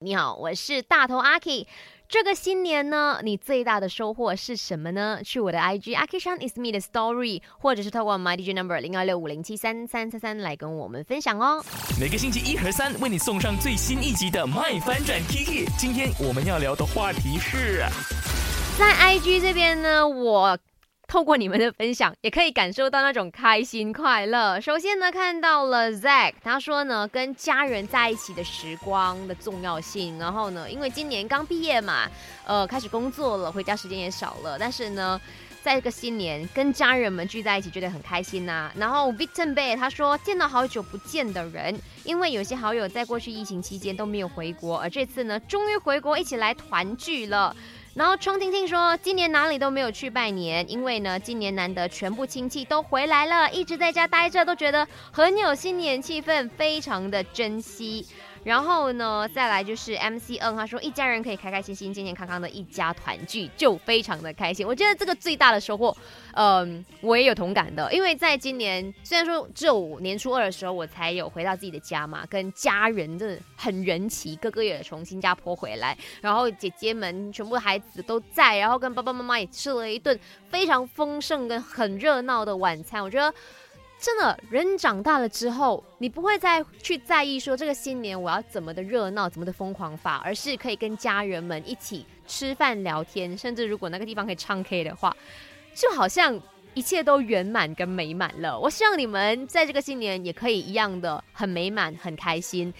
你好，我是大头阿 K。这个新年呢，你最大的收获是什么呢？去我的 IG a k i s h a n is me 的 story，或者是透过 my DJ number 零二六五零七三三三三来跟我们分享哦。每个星期一和三为你送上最新一集的《My 翻转 Tiki》。今天我们要聊的话题是，在 IG 这边呢，我。透过你们的分享，也可以感受到那种开心快乐。首先呢，看到了 Zack，他说呢，跟家人在一起的时光的重要性。然后呢，因为今年刚毕业嘛，呃，开始工作了，回家时间也少了。但是呢，在这个新年跟家人们聚在一起，觉得很开心呐。然后 Victor Bay 他说，见到好久不见的人，因为有些好友在过去疫情期间都没有回国，而这次呢，终于回国，一起来团聚了。然后冲听听说，今年哪里都没有去拜年，因为呢，今年难得全部亲戚都回来了，一直在家待着，都觉得很有新年气氛，非常的珍惜。然后呢，再来就是 M C N，他说一家人可以开开心心、健健康康的一家团聚，就非常的开心。我觉得这个最大的收获，嗯，我也有同感的。因为在今年，虽然说只有年初二的时候我才有回到自己的家嘛，跟家人真的很人齐，哥哥也从新加坡回来，然后姐姐们全部孩子都在，然后跟爸爸妈妈也吃了一顿非常丰盛跟很热闹的晚餐。我觉得。真的，人长大了之后，你不会再去在意说这个新年我要怎么的热闹，怎么的疯狂法，而是可以跟家人们一起吃饭聊天，甚至如果那个地方可以唱 K 的话，就好像一切都圆满跟美满了。我希望你们在这个新年也可以一样的很美满、很开心。